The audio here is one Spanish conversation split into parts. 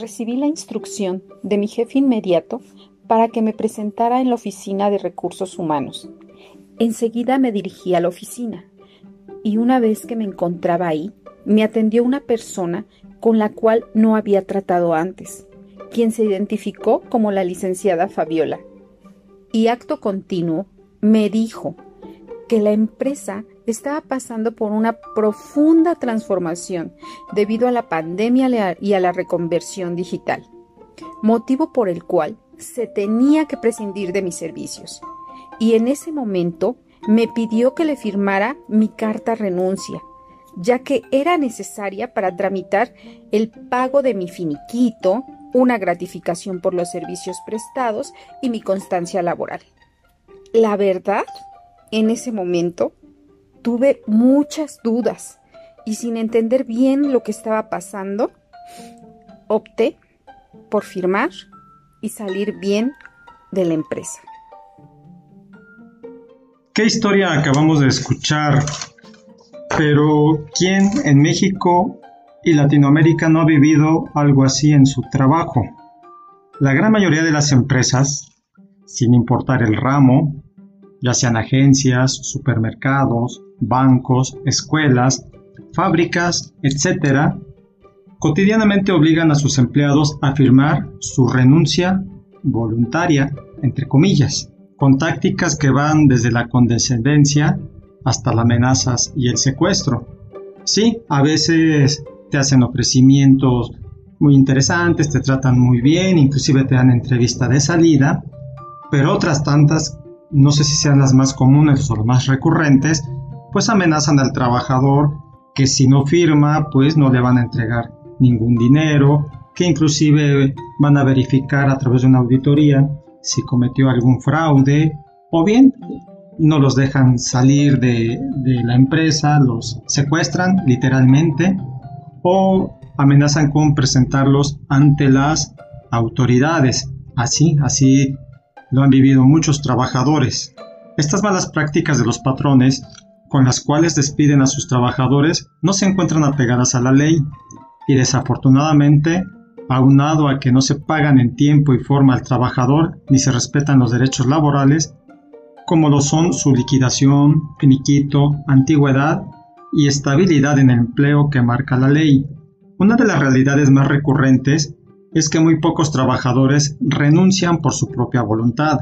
recibí la instrucción de mi jefe inmediato para que me presentara en la oficina de recursos humanos. Enseguida me dirigí a la oficina y una vez que me encontraba ahí, me atendió una persona con la cual no había tratado antes, quien se identificó como la licenciada Fabiola. Y acto continuo me dijo que la empresa estaba pasando por una profunda transformación debido a la pandemia y a la reconversión digital, motivo por el cual se tenía que prescindir de mis servicios. Y en ese momento me pidió que le firmara mi carta renuncia, ya que era necesaria para tramitar el pago de mi finiquito, una gratificación por los servicios prestados y mi constancia laboral. La verdad, en ese momento tuve muchas dudas y sin entender bien lo que estaba pasando, opté por firmar y salir bien de la empresa. ¿Qué historia acabamos de escuchar? Pero ¿quién en México y Latinoamérica no ha vivido algo así en su trabajo? La gran mayoría de las empresas, sin importar el ramo, ya sean agencias, supermercados, bancos, escuelas, fábricas, etc., cotidianamente obligan a sus empleados a firmar su renuncia voluntaria, entre comillas, con tácticas que van desde la condescendencia hasta las amenazas y el secuestro. Sí, a veces te hacen ofrecimientos muy interesantes, te tratan muy bien, inclusive te dan entrevista de salida, pero otras tantas, no sé si sean las más comunes o las más recurrentes, pues amenazan al trabajador que si no firma, pues no le van a entregar ningún dinero, que inclusive van a verificar a través de una auditoría si cometió algún fraude, o bien no los dejan salir de, de la empresa, los secuestran literalmente, o amenazan con presentarlos ante las autoridades. Así, así lo han vivido muchos trabajadores. Estas malas prácticas de los patrones con las cuales despiden a sus trabajadores no se encuentran apegadas a la ley y desafortunadamente, aunado a que no se pagan en tiempo y forma al trabajador ni se respetan los derechos laborales, como lo son su liquidación, finiquito, antigüedad y estabilidad en el empleo que marca la ley. Una de las realidades más recurrentes es que muy pocos trabajadores renuncian por su propia voluntad.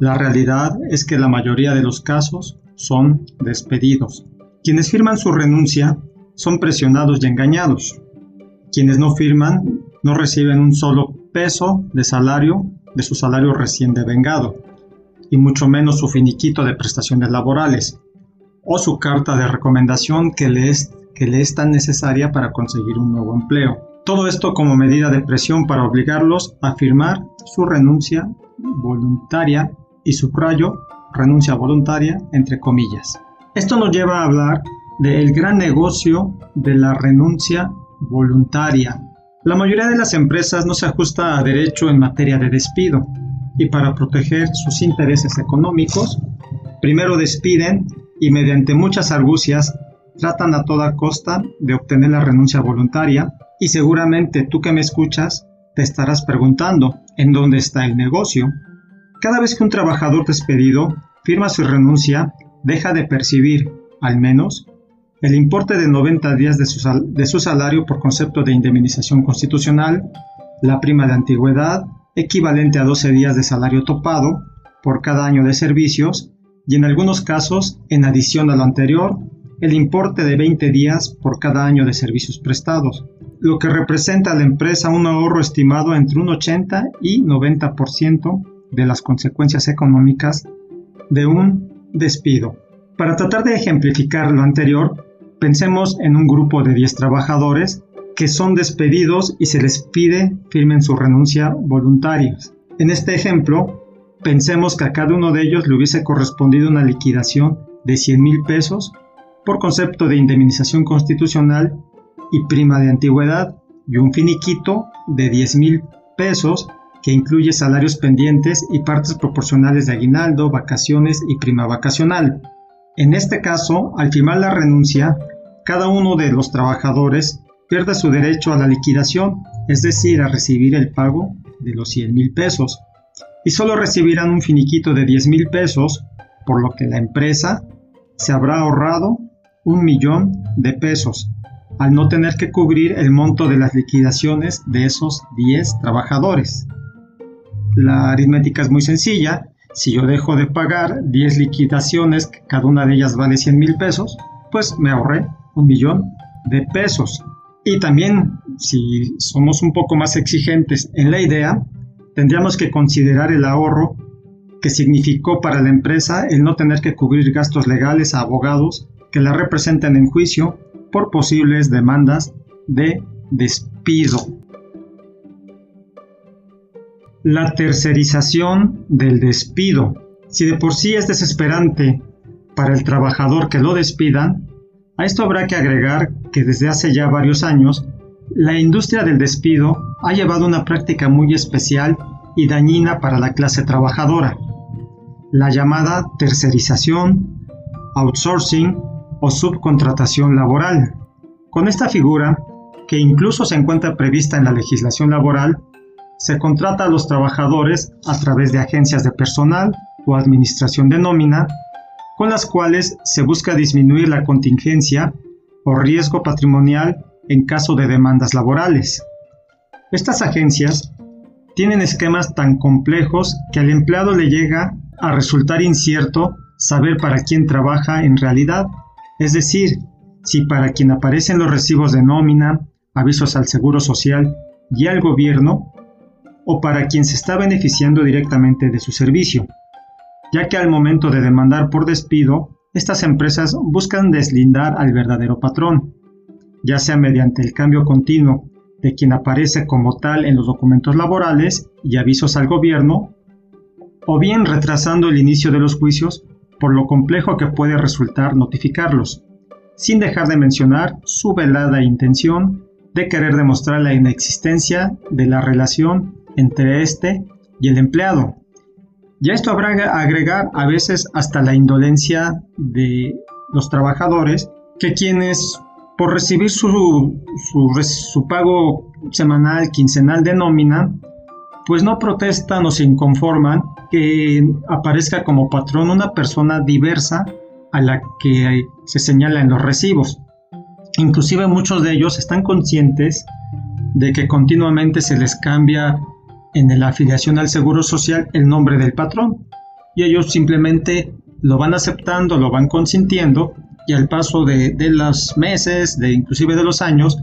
La realidad es que la mayoría de los casos son despedidos. Quienes firman su renuncia son presionados y engañados. Quienes no firman no reciben un solo peso de salario de su salario recién devengado, y mucho menos su finiquito de prestaciones laborales, o su carta de recomendación que le es, que le es tan necesaria para conseguir un nuevo empleo. Todo esto como medida de presión para obligarlos a firmar su renuncia voluntaria y subrayo renuncia voluntaria, entre comillas. Esto nos lleva a hablar del gran negocio de la renuncia voluntaria. La mayoría de las empresas no se ajusta a derecho en materia de despido y para proteger sus intereses económicos, primero despiden y mediante muchas argucias tratan a toda costa de obtener la renuncia voluntaria y seguramente tú que me escuchas te estarás preguntando en dónde está el negocio. Cada vez que un trabajador despedido firma su renuncia, deja de percibir, al menos, el importe de 90 días de su, salario por concepto de indemnización constitucional, la prima de antigüedad, equivalente a 12 días de salario topado por cada año de servicios, y en algunos casos, en adición a lo anterior, el importe de 20 días por cada año de servicios prestados, lo que representa a la empresa un ahorro estimado entre un 80 y 90% de las consecuencias económicas de un despido. Para tratar de ejemplificar lo anterior, pensemos en un grupo de 10 trabajadores que son despedidos y se les pide firmen su renuncia voluntarios. En este ejemplo, pensemos que a cada uno de ellos le hubiese correspondido una liquidación de 100 mil pesos por concepto de indemnización constitucional y prima de antigüedad y un finiquito de 10 mil pesos que incluye salarios pendientes y partes proporcionales de aguinaldo, vacaciones y prima vacacional. En este caso, al firmar la renuncia, cada uno de los trabajadores pierde su derecho a la liquidación es decir, a recibir el pago de los 100 mil pesos, y solo recibirán un finiquito de 10 mil pesos, por lo que la empresa se habrá ahorrado un millón de pesos al no tener que cubrir el monto de las liquidaciones de esos 10 trabajadores. La aritmética es muy sencilla. Si yo dejo de pagar 10 liquidaciones, cada una de ellas vale 100 mil pesos, pues me ahorré un millón de pesos. Y también, si somos un poco más exigentes en la idea, tendríamos que considerar el ahorro que significó para la empresa el no tener que cubrir gastos legales a abogados que la representen en juicio por posibles demandas de despido. La tercerización del despido. Si de por sí es desesperante para el trabajador que lo despidan, a esto habrá que agregar que desde hace ya varios años, la industria del despido ha llevado una práctica muy especial y dañina para la clase trabajadora, la llamada tercerización, outsourcing o subcontratación laboral. Con esta figura, que incluso se encuentra prevista en la legislación laboral, se contrata a los trabajadores a través de agencias de personal o administración de nómina, con las cuales se busca disminuir la contingencia o riesgo patrimonial en caso de demandas laborales. Estas agencias tienen esquemas tan complejos que al empleado le llega a resultar incierto saber para quién trabaja en realidad es decir, si para quien aparecen los recibos de nómina, avisos al Seguro Social y al gobierno, o para quien se está beneficiando directamente de su servicio, ya que al momento de demandar por despido, estas empresas buscan deslindar al verdadero patrón, ya sea mediante el cambio continuo de quien aparece como tal en los documentos laborales y avisos al gobierno, o bien retrasando el inicio de los juicios por lo complejo que puede resultar notificarlos, sin dejar de mencionar su velada intención de querer demostrar la inexistencia de la relación entre éste y el empleado. Y a esto habrá que agregar a veces hasta la indolencia de los trabajadores, que quienes por recibir su, su, su pago semanal, quincenal de nómina, pues no protestan o se inconforman que aparezca como patrón una persona diversa a la que se señala en los recibos. Inclusive muchos de ellos están conscientes de que continuamente se les cambia en la afiliación al Seguro Social el nombre del patrón y ellos simplemente lo van aceptando, lo van consintiendo y al paso de, de los meses, de inclusive de los años,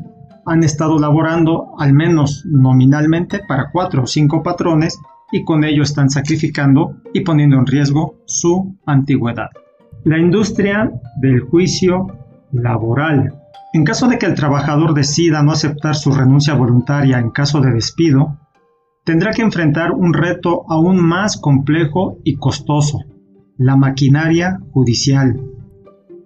han estado laborando al menos nominalmente para cuatro o cinco patrones y con ello están sacrificando y poniendo en riesgo su antigüedad. La industria del juicio laboral. En caso de que el trabajador decida no aceptar su renuncia voluntaria en caso de despido, tendrá que enfrentar un reto aún más complejo y costoso, la maquinaria judicial.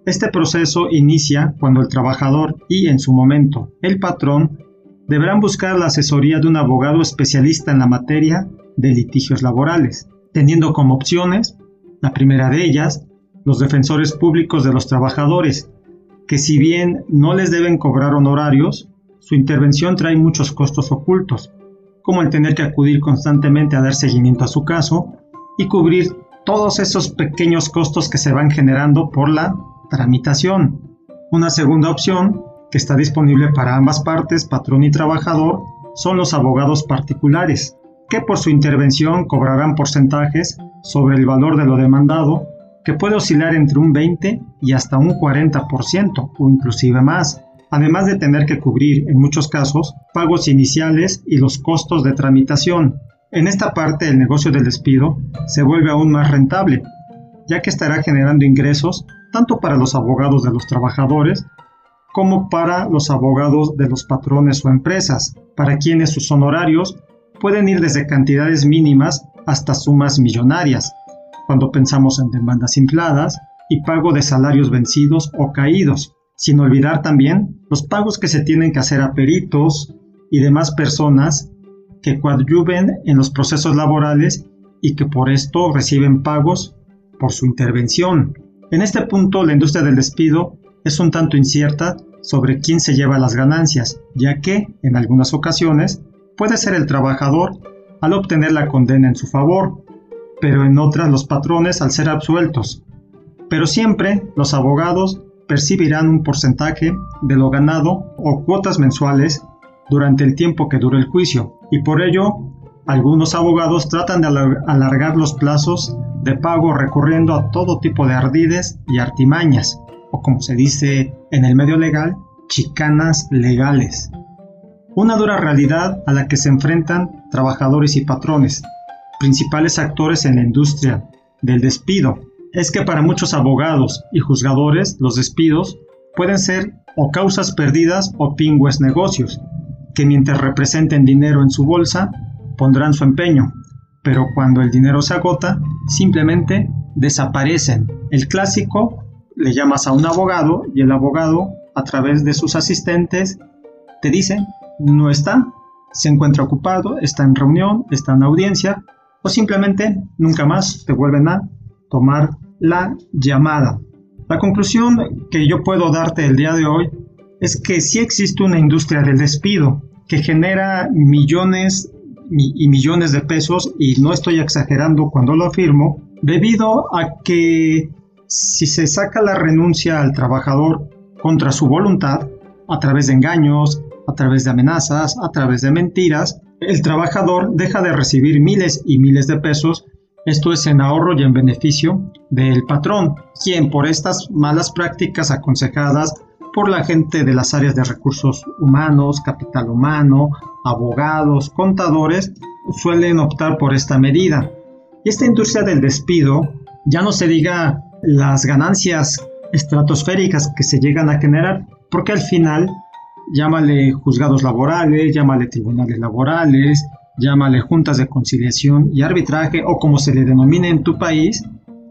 Este proceso inicia cuando el trabajador y, en su momento, el patrón deberán buscar la asesoría de un abogado especialista en la materia de litigios laborales, teniendo como opciones, la primera de ellas, los defensores públicos de los trabajadores, que si bien no les deben cobrar honorarios, su intervención trae muchos costos ocultos, como el tener que acudir constantemente a dar seguimiento a su caso y cubrir todos esos pequeños costos que se van generando por la tramitación. Una segunda opción, que está disponible para ambas partes, patrón y trabajador, son los abogados particulares, que por su intervención cobrarán porcentajes sobre el valor de lo demandado, que puede oscilar entre un 20 y hasta un 40% o inclusive más, además de tener que cubrir en muchos casos pagos iniciales y los costos de tramitación. En esta parte el negocio del despido se vuelve aún más rentable, ya que estará generando ingresos tanto para los abogados de los trabajadores como para los abogados de los patrones o empresas, para quienes sus honorarios pueden ir desde cantidades mínimas hasta sumas millonarias, cuando pensamos en demandas infladas y pago de salarios vencidos o caídos, sin olvidar también los pagos que se tienen que hacer a peritos y demás personas que coadyuven en los procesos laborales y que por esto reciben pagos por su intervención. En este punto, la industria del despido es un tanto incierta sobre quién se lleva las ganancias, ya que, en algunas ocasiones, puede ser el trabajador al obtener la condena en su favor, pero en otras los patrones al ser absueltos. Pero siempre los abogados percibirán un porcentaje de lo ganado o cuotas mensuales durante el tiempo que dure el juicio, y por ello algunos abogados tratan de alargar los plazos de pago recurriendo a todo tipo de ardides y artimañas, o como se dice en el medio legal, chicanas legales. Una dura realidad a la que se enfrentan trabajadores y patrones, principales actores en la industria del despido, es que para muchos abogados y juzgadores los despidos pueden ser o causas perdidas o pingües negocios, que mientras representen dinero en su bolsa, pondrán su empeño, pero cuando el dinero se agota, simplemente desaparecen. El clásico le llamas a un abogado y el abogado, a través de sus asistentes, te dice, no está, se encuentra ocupado, está en reunión, está en audiencia, o simplemente nunca más te vuelven a tomar la llamada. La conclusión que yo puedo darte el día de hoy es que sí existe una industria del despido que genera millones y millones de pesos, y no estoy exagerando cuando lo afirmo, debido a que si se saca la renuncia al trabajador contra su voluntad, a través de engaños, a través de amenazas, a través de mentiras, el trabajador deja de recibir miles y miles de pesos, esto es en ahorro y en beneficio del patrón, quien por estas malas prácticas aconsejadas por la gente de las áreas de recursos humanos, capital humano, abogados, contadores, suelen optar por esta medida. Y esta industria del despido, ya no se diga las ganancias estratosféricas que se llegan a generar, porque al final, llámale juzgados laborales, llámale tribunales laborales, llámale juntas de conciliación y arbitraje, o como se le denomine en tu país,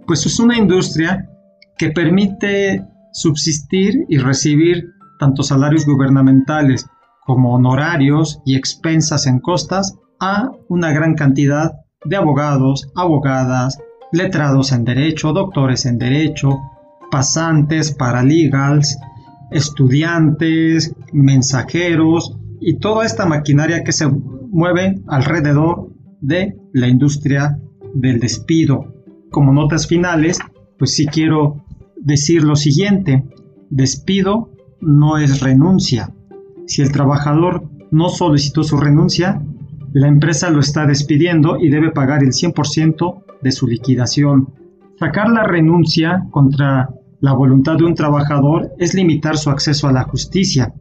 pues es una industria que permite subsistir y recibir tanto salarios gubernamentales como honorarios y expensas en costas a una gran cantidad de abogados, abogadas, letrados en derecho, doctores en derecho, pasantes, paralegals, estudiantes, mensajeros y toda esta maquinaria que se mueve alrededor de la industria del despido. Como notas finales, pues sí quiero decir lo siguiente, despido no es renuncia. Si el trabajador no solicitó su renuncia, la empresa lo está despidiendo y debe pagar el 100% de su liquidación. Sacar la renuncia contra la voluntad de un trabajador es limitar su acceso a la justicia.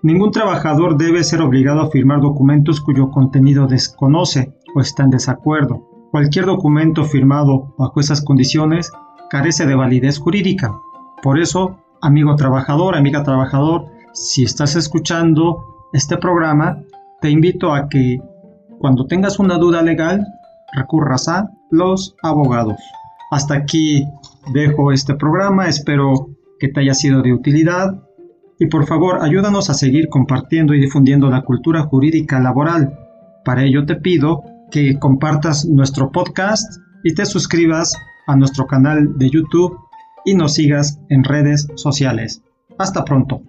Ningún trabajador debe ser obligado a firmar documentos cuyo contenido desconoce o está en desacuerdo. Cualquier documento firmado bajo esas condiciones carece de validez jurídica. Por eso, amigo trabajador, amiga trabajador, si estás escuchando este programa, te invito a que cuando tengas una duda legal, recurras a los abogados. Hasta aquí dejo este programa, espero que te haya sido de utilidad y por favor ayúdanos a seguir compartiendo y difundiendo la cultura jurídica laboral. Para ello te pido que compartas nuestro podcast y te suscribas a nuestro canal de YouTube y nos sigas en redes sociales. Hasta pronto.